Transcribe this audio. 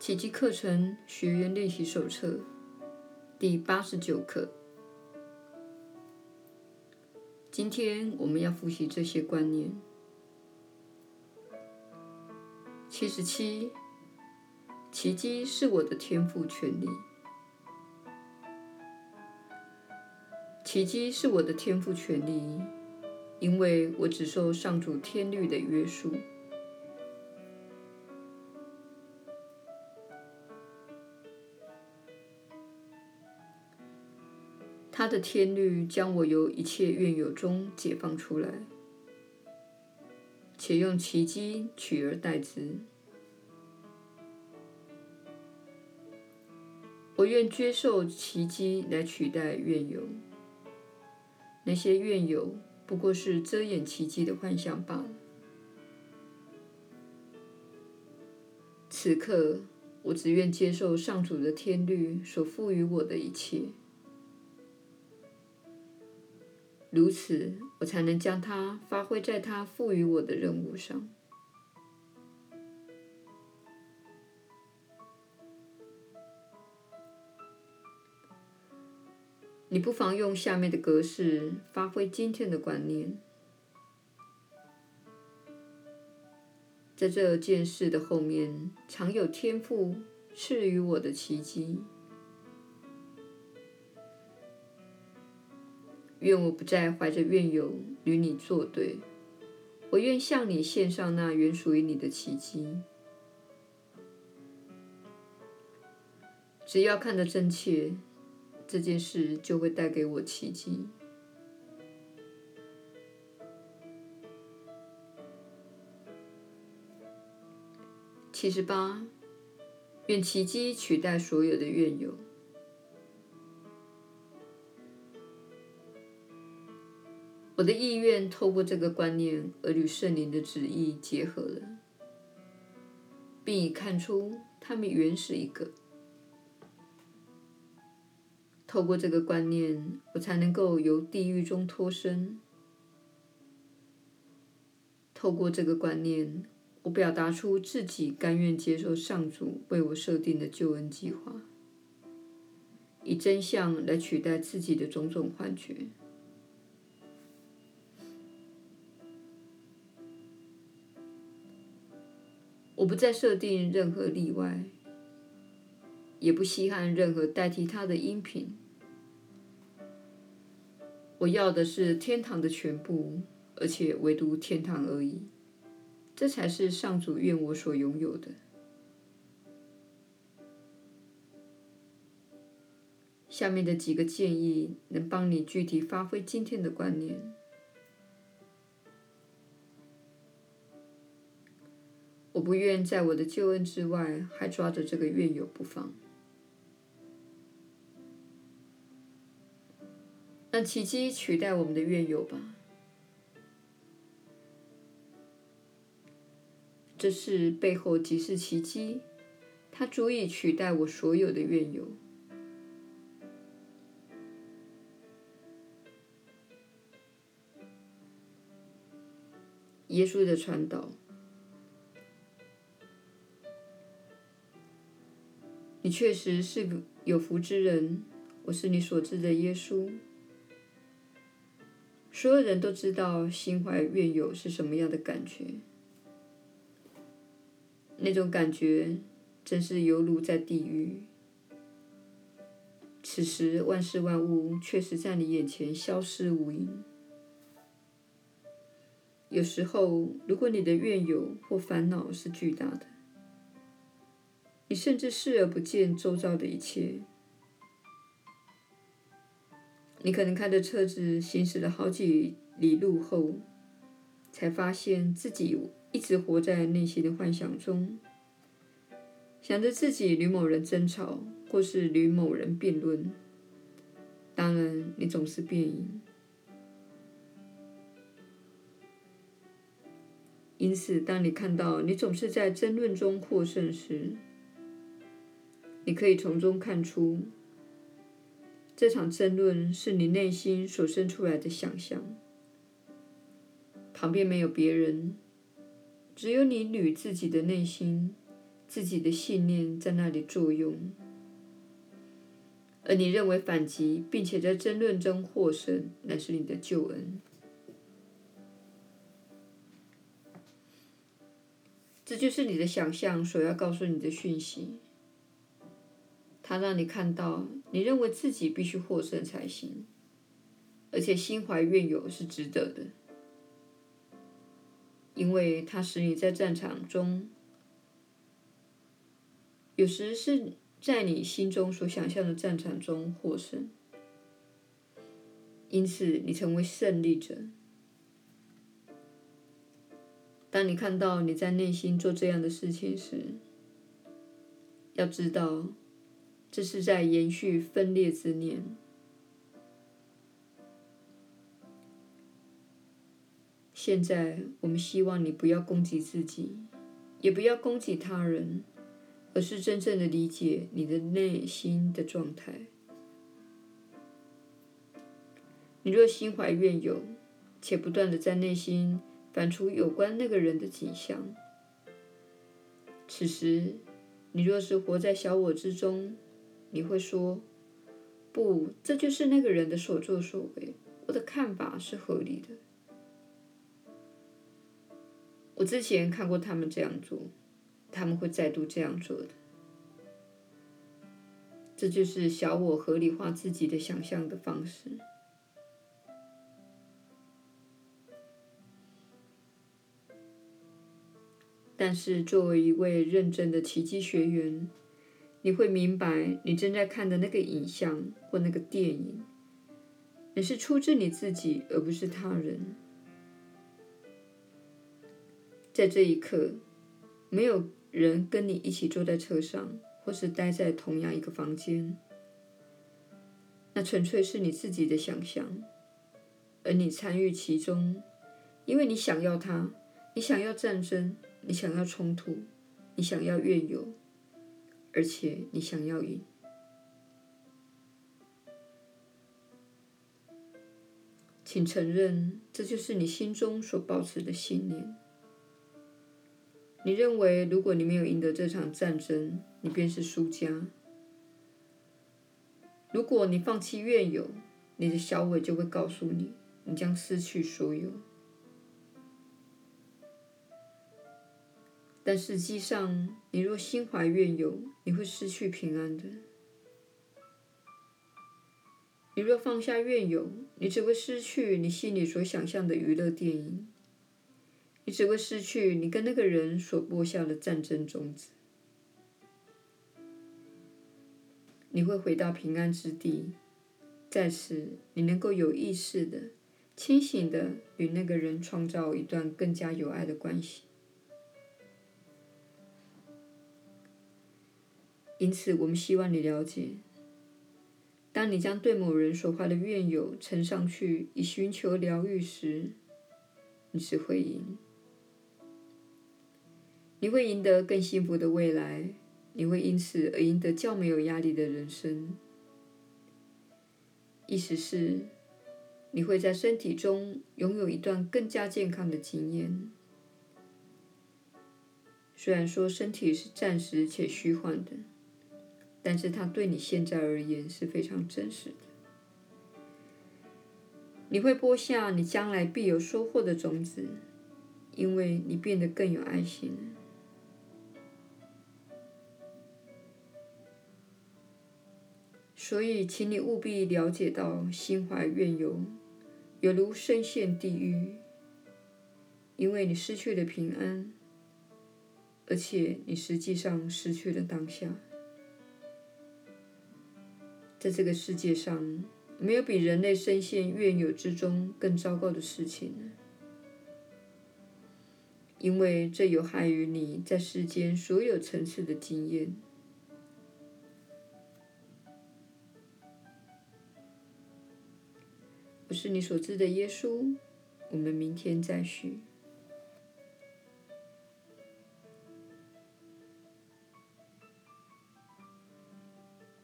奇迹课程学员练习手册第八十九课。今天我们要复习这些观念。七十七，奇迹是我的天赋权利。奇迹是我的天赋权利，因为我只受上主天律的约束。他的天律将我由一切怨尤中解放出来，且用奇迹取而代之。我愿接受奇迹来取代怨尤，那些怨尤不过是遮掩奇迹的幻象罢了。此刻，我只愿接受上主的天律所赋予我的一切。如此，我才能将它发挥在它赋予我的任务上。你不妨用下面的格式发挥今天的观念：在这件事的后面，常有天赋赐予我的奇迹。愿我不再怀着怨尤与你作对，我愿向你献上那原属于你的奇迹。只要看得真切，这件事就会带给我奇迹。七十八，愿奇迹取代所有的怨尤。我的意愿透过这个观念而与圣灵的旨意结合了，并已看出他们原是一个。透过这个观念，我才能够由地狱中脱身。透过这个观念，我表达出自己甘愿接受上主为我设定的救恩计划，以真相来取代自己的种种幻觉。我不再设定任何例外，也不稀罕任何代替它的音频。我要的是天堂的全部，而且唯独天堂而已。这才是上主愿我所拥有的。下面的几个建议能帮你具体发挥今天的观念。我不愿在我的救恩之外还抓着这个怨尤不放，让奇迹取代我们的怨尤吧。这事背后即是奇迹，它足以取代我所有的怨尤。耶稣的传导。你确实是个有福之人，我是你所知的耶稣。所有人都知道心怀怨尤是什么样的感觉，那种感觉真是犹如在地狱。此时万事万物确实在你眼前消失无影。有时候，如果你的怨尤或烦恼是巨大的。你甚至视而不见周遭的一切。你可能开着车子行驶了好几里路后，才发现自己一直活在内心的幻想中，想着自己与某人争吵，或是与某人辩论。当然，你总是辩赢。因此，当你看到你总是在争论中获胜时，你可以从中看出，这场争论是你内心所生出来的想象。旁边没有别人，只有你与自己的内心，自己的信念在那里作用，而你认为反击并且在争论中获胜乃是你的救恩。这就是你的想象所要告诉你的讯息。它让你看到，你认为自己必须获胜才行，而且心怀怨尤是值得的，因为它使你在战场中，有时是在你心中所想象的战场中获胜，因此你成为胜利者。当你看到你在内心做这样的事情时，要知道，这是在延续分裂之念。现在，我们希望你不要攻击自己，也不要攻击他人，而是真正的理解你的内心的状态。你若心怀怨尤，且不断的在内心，反刍有关那个人的景象。此时，你若是活在小我之中，你会说：“不，这就是那个人的所作所为。我的看法是合理的。我之前看过他们这样做，他们会再度这样做的。这就是小我合理化自己的想象的方式。”但是，作为一位认真的奇迹学员，你会明白，你正在看的那个影像或那个电影，你是出自你自己，而不是他人。在这一刻，没有人跟你一起坐在车上，或是待在同样一个房间，那纯粹是你自己的想象，而你参与其中，因为你想要它，你想要战争。你想要冲突，你想要怨尤，而且你想要赢。请承认，这就是你心中所抱持的信念。你认为，如果你没有赢得这场战争，你便是输家。如果你放弃怨尤，你的小伟就会告诉你，你将失去所有。但实际上，你若心怀怨尤，你会失去平安的。你若放下怨尤，你只会失去你心里所想象的娱乐电影，你只会失去你跟那个人所播下的战争种子。你会回到平安之地，在此，你能够有意识的、清醒的与那个人创造一段更加有爱的关系。因此，我们希望你了解：当你将对某人所怀的怨尤呈上去以寻求疗愈时，你只会赢。你会赢得更幸福的未来，你会因此而赢得较没有压力的人生。意思是，你会在身体中拥有一段更加健康的经验。虽然说身体是暂时且虚幻的。但是它对你现在而言是非常真实的。你会播下你将来必有收获的种子，因为你变得更有爱心。所以，请你务必了解到，心怀怨尤，犹如深陷地狱，因为你失去了平安，而且你实际上失去了当下。在这个世界上，没有比人类深陷怨尤之中更糟糕的事情了，因为这有害于你在世间所有层次的经验。我是你所知的耶稣，我们明天再续。